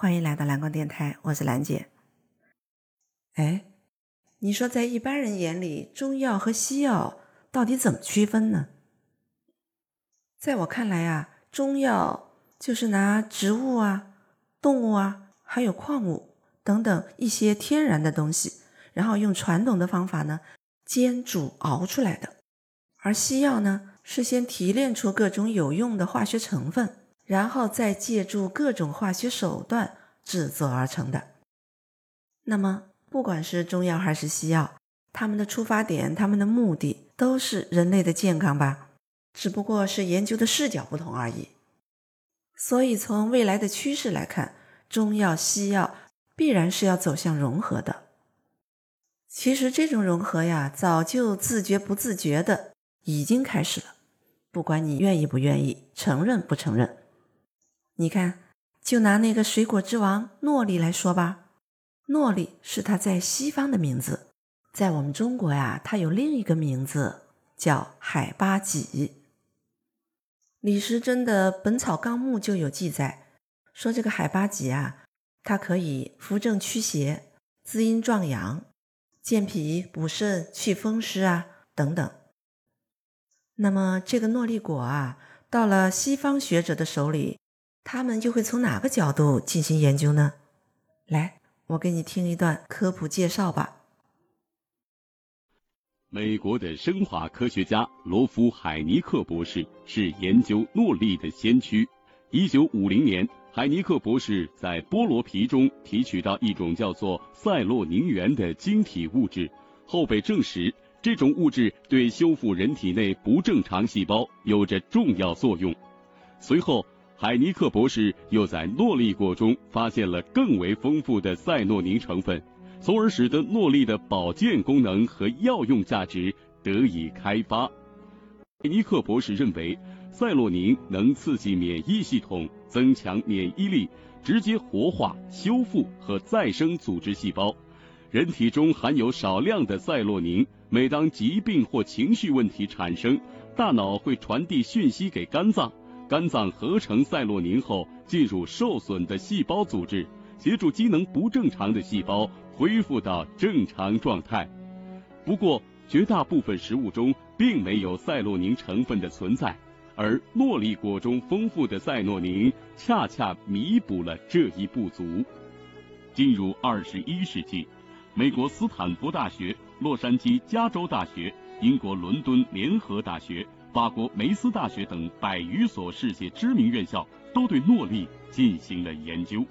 欢迎来到蓝光电台，我是兰姐。哎，你说在一般人眼里，中药和西药到底怎么区分呢？在我看来啊，中药就是拿植物啊、动物啊，还有矿物等等一些天然的东西，然后用传统的方法呢煎煮熬出来的；而西药呢，是先提炼出各种有用的化学成分。然后再借助各种化学手段制作而成的。那么，不管是中药还是西药，他们的出发点、他们的目的都是人类的健康吧？只不过是研究的视角不同而已。所以，从未来的趋势来看，中药、西药必然是要走向融合的。其实，这种融合呀，早就自觉不自觉的已经开始了，不管你愿意不愿意，承认不承认。你看，就拿那个水果之王诺丽来说吧，诺丽是它在西方的名字，在我们中国呀，它有另一个名字叫海八戟。李时珍的《本草纲目》就有记载，说这个海八戟啊，它可以扶正驱邪、滋阴壮阳、健脾补肾、祛风湿啊等等。那么这个诺丽果啊，到了西方学者的手里。他们就会从哪个角度进行研究呢？来，我给你听一段科普介绍吧。美国的生化科学家罗夫海尼克博士是研究诺丽的先驱。一九五零年，海尼克博士在菠萝皮中提取到一种叫做赛洛宁原的晶体物质，后被证实这种物质对修复人体内不正常细胞有着重要作用。随后。海尼克博士又在诺丽果中发现了更为丰富的赛诺宁成分，从而使得诺丽的保健功能和药用价值得以开发。海尼克博士认为，赛洛宁能刺激免疫系统，增强免疫力，直接活化、修复和再生组织细胞。人体中含有少量的赛洛宁，每当疾病或情绪问题产生，大脑会传递讯息给肝脏。肝脏合成赛洛宁后，进入受损的细胞组织，协助机能不正常的细胞恢复到正常状态。不过，绝大部分食物中并没有赛洛宁成分的存在，而诺丽果中丰富的赛诺宁恰恰弥补了这一不足。进入二十一世纪，美国斯坦福大学、洛杉矶加州大学、英国伦敦联合大学。法国梅斯大学等百余所世界知名院校都对诺丽进行了研究。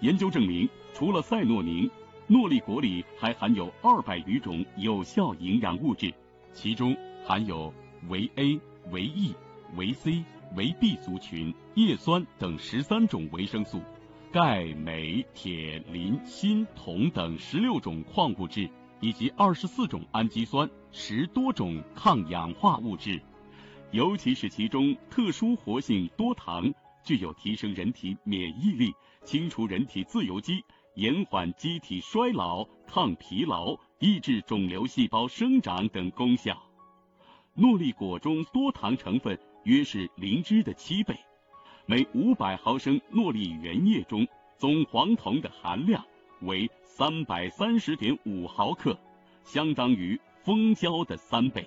研究证明，除了赛诺宁，诺丽果里还含有二百余种有效营养物质，其中含有维 A、维 E、维 C、维 B 族群、叶酸等十三种维生素，钙、镁、铁、磷、锌、铜等十六种矿物质，以及二十四种氨基酸、十多种抗氧化物质。尤其是其中特殊活性多糖，具有提升人体免疫力、清除人体自由基、延缓机体衰老、抗疲劳、抑制肿瘤细胞生长等功效。诺丽果中多糖成分约是灵芝的七倍，每五百毫升诺丽原液中总黄酮的含量为三百三十点五毫克，相当于蜂胶的三倍。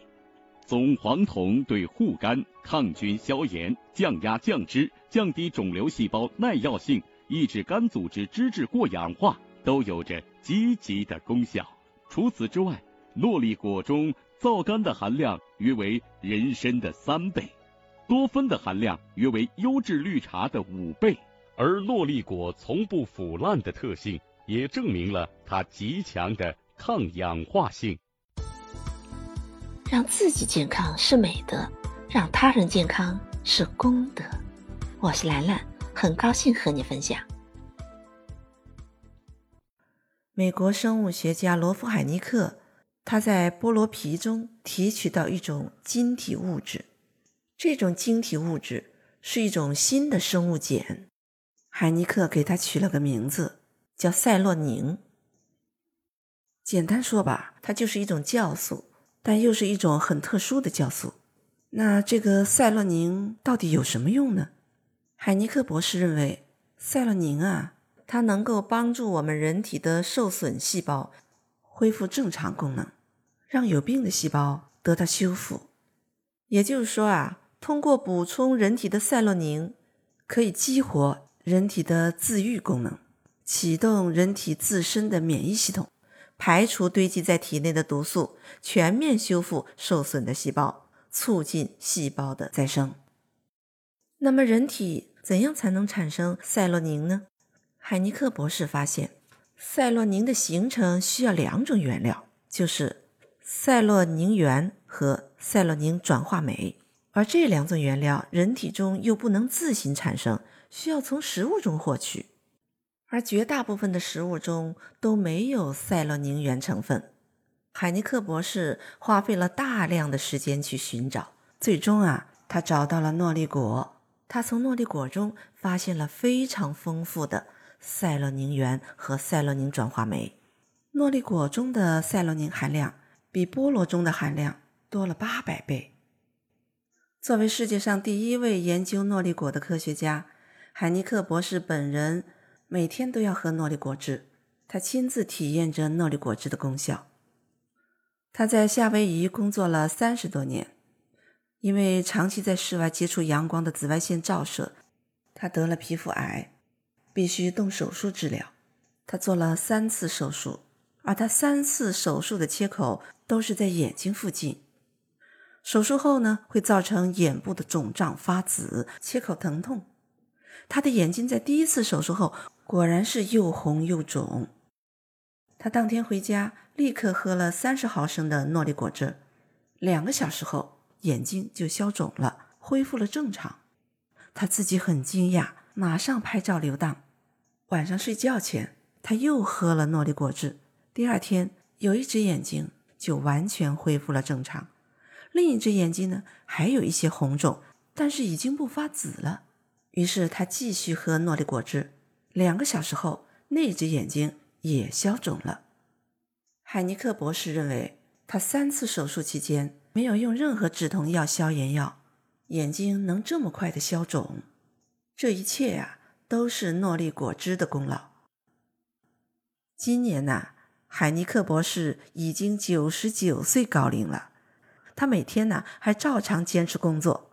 总黄酮对护肝、抗菌、消炎、降压、降脂、降低肿瘤细胞耐药性、抑制肝组织脂质过氧化都有着积极的功效。除此之外，诺丽果中皂苷的含量约为人参的三倍，多酚的含量约为优质绿茶的五倍。而诺丽果从不腐烂的特性，也证明了它极强的抗氧化性。让自己健康是美德，让他人健康是功德。我是兰兰，很高兴和你分享。美国生物学家罗夫海尼克，他在菠萝皮中提取到一种晶体物质，这种晶体物质是一种新的生物碱，海尼克给它取了个名字，叫赛洛宁。简单说吧，它就是一种酵素。但又是一种很特殊的酵素。那这个赛洛宁到底有什么用呢？海尼克博士认为，赛洛宁啊，它能够帮助我们人体的受损细胞恢复正常功能，让有病的细胞得到修复。也就是说啊，通过补充人体的赛洛宁，可以激活人体的自愈功能，启动人体自身的免疫系统，排除堆积在体内的毒素，全面修复受损的细胞，促进细胞的再生。那么，人体怎样才能产生赛洛宁呢？海尼克博士发现，赛洛宁的形成需要两种原料，就是赛洛宁原和赛洛宁转化酶。而这两种原料，人体中又不能自行产生，需要从食物中获取。而绝大部分的食物中都没有赛洛宁原成分。海尼克博士花费了大量的时间去寻找，最终啊，他找到了诺丽果。他从诺丽果中发现了非常丰富的。赛洛宁原和赛洛宁转化酶，诺丽果中的赛洛宁含量比菠萝中的含量多了八百倍。作为世界上第一位研究诺丽果的科学家，海尼克博士本人每天都要喝诺丽果汁，他亲自体验着诺丽果汁的功效。他在夏威夷工作了三十多年，因为长期在室外接触阳光的紫外线照射，他得了皮肤癌。必须动手术治疗，他做了三次手术，而他三次手术的切口都是在眼睛附近。手术后呢，会造成眼部的肿胀、发紫、切口疼痛。他的眼睛在第一次手术后果然是又红又肿。他当天回家，立刻喝了三十毫升的诺丽果汁，两个小时后眼睛就消肿了，恢复了正常。他自己很惊讶。马上拍照留档。晚上睡觉前，他又喝了诺丽果汁。第二天，有一只眼睛就完全恢复了正常，另一只眼睛呢还有一些红肿，但是已经不发紫了。于是他继续喝诺丽果汁。两个小时后，那只眼睛也消肿了。海尼克博士认为，他三次手术期间没有用任何止痛药、消炎药，眼睛能这么快的消肿。这一切呀，都是诺丽果汁的功劳。今年呐，海尼克博士已经九十九岁高龄了，他每天呢还照常坚持工作。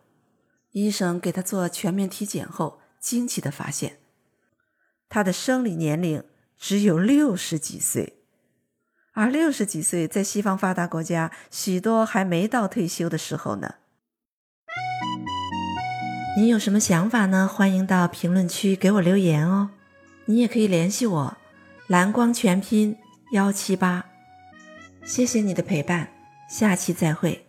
医生给他做全面体检后，惊奇的发现，他的生理年龄只有六十几岁，而六十几岁在西方发达国家，许多还没到退休的时候呢。你有什么想法呢？欢迎到评论区给我留言哦。你也可以联系我，蓝光全拼幺七八。谢谢你的陪伴，下期再会。